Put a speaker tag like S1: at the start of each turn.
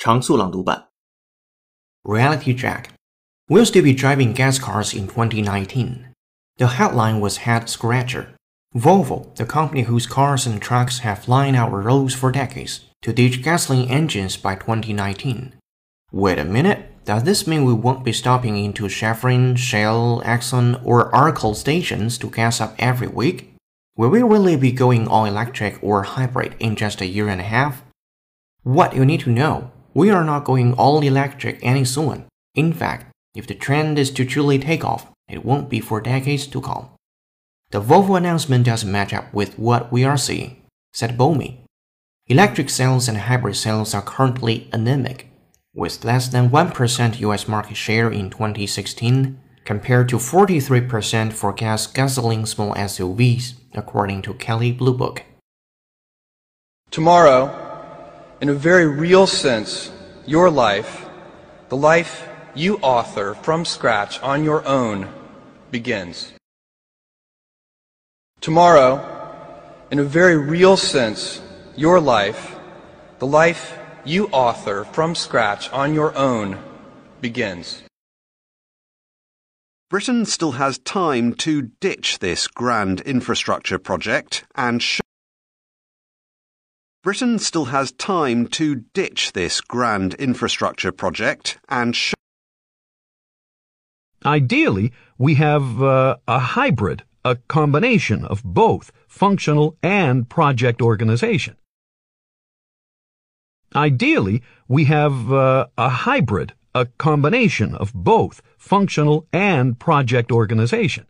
S1: 常速朗读版.
S2: Reality check. We'll still be driving gas cars in 2019. The headline was Head Scratcher. Volvo, the company whose cars and trucks have lined our roads for decades, to ditch gasoline engines by 2019. Wait a minute, does this mean we won't be stopping into Chevron, Shell, Exxon, or Arco stations to gas up every week? Will we really be going all electric or hybrid in just a year and a half? What you need to know we are not going all electric any soon. In fact, if the trend is to truly take off, it won't be for decades to come. The Volvo announcement doesn't match up with what we are seeing, said Bomi. Electric sales and hybrid sales are currently anemic, with less than 1% US market share in 2016, compared to 43% for gas gasoline small SUVs, according to Kelley Blue Book.
S3: Tomorrow, in a very real sense, your life, the life you author from scratch on your own, begins. Tomorrow, in a very real sense, your life, the life you author from scratch on your own, begins.
S4: Britain still has time to ditch this grand infrastructure project and Britain still has time to ditch this grand infrastructure project and sh-
S5: Ideally, we have uh, a hybrid, a combination of both functional and project organization. Ideally, we have uh, a hybrid, a combination of both functional and project organization.